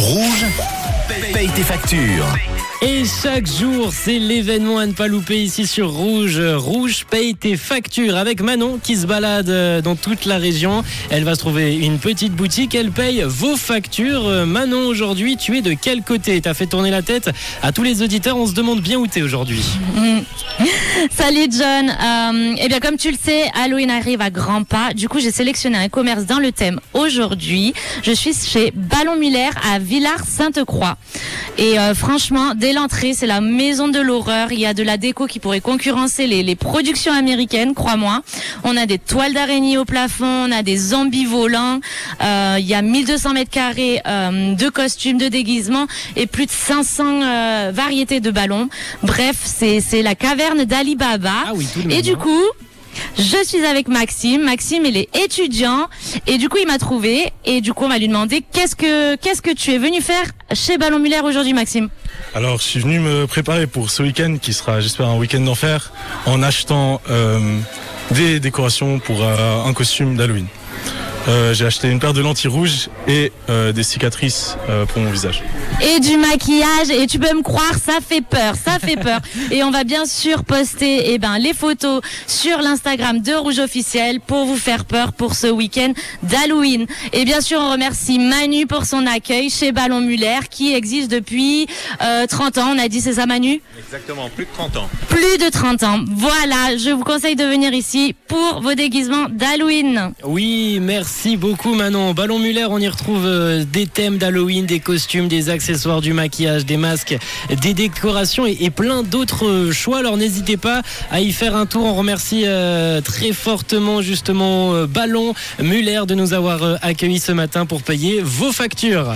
Rouge, paye tes factures. Et chaque jour, c'est l'événement à ne pas louper ici sur Rouge. Rouge paye tes factures avec Manon qui se balade euh, dans toute la région. Elle va se trouver une petite boutique. Elle paye vos factures. Euh, Manon, aujourd'hui, tu es de quel côté? T'as fait tourner la tête à tous les auditeurs. On se demande bien où t'es aujourd'hui. Salut John. Euh, eh bien, comme tu le sais, Halloween arrive à grands pas. Du coup, j'ai sélectionné un commerce dans le thème aujourd'hui. Je suis chez Ballon Muller à Villars-Sainte-Croix. Et euh, franchement, dès l'entrée, c'est la maison de l'horreur. Il y a de la déco qui pourrait concurrencer les, les productions américaines, crois-moi. On a des toiles d'araignée au plafond, on a des zombies volants. Euh, il y a 1200 mètres carrés euh, de costumes, de déguisements et plus de 500 euh, variétés de ballons. Bref, c'est c'est la caverne d'Ali Baba. Ah oui, et du hein. coup, je suis avec Maxime. Maxime, il est étudiant et du coup, il m'a trouvé et du coup, on va lui demander qu'est-ce que qu'est-ce que tu es venu faire chez Ballon Muller aujourd'hui, Maxime? Alors, je suis venu me préparer pour ce week-end qui sera, j'espère, un week-end d'enfer en achetant euh, des décorations pour euh, un costume d'Halloween. Euh, J'ai acheté une paire de lentilles rouges et euh, des cicatrices euh, pour mon visage. et du maquillage et tu peux me croire ça fait peur ça fait peur. Et on va bien sûr poster eh ben les photos sur l'Instagram de Rouge officiel pour vous faire peur pour ce week-end d'Halloween. Et bien sûr on remercie Manu pour son accueil chez Ballon Muller qui existe depuis euh, 30 ans. On a dit c'est ça Manu? Exactement, plus de 30 ans. plus de 30 ans. Voilà je vous conseille de venir ici pour vos déguisements d'Halloween. Oui, merci beaucoup Manon. Ballon Muller, on y retrouve euh, des thèmes d'Halloween, des costumes, des accessoires, du maquillage, des masques, des décorations et, plein d'autres euh, choix. Alors n'hésitez pas à y faire un tour. On remercie euh, très fortement justement Ballon Muller de nous avoir accueillis ce matin pour payer vos factures.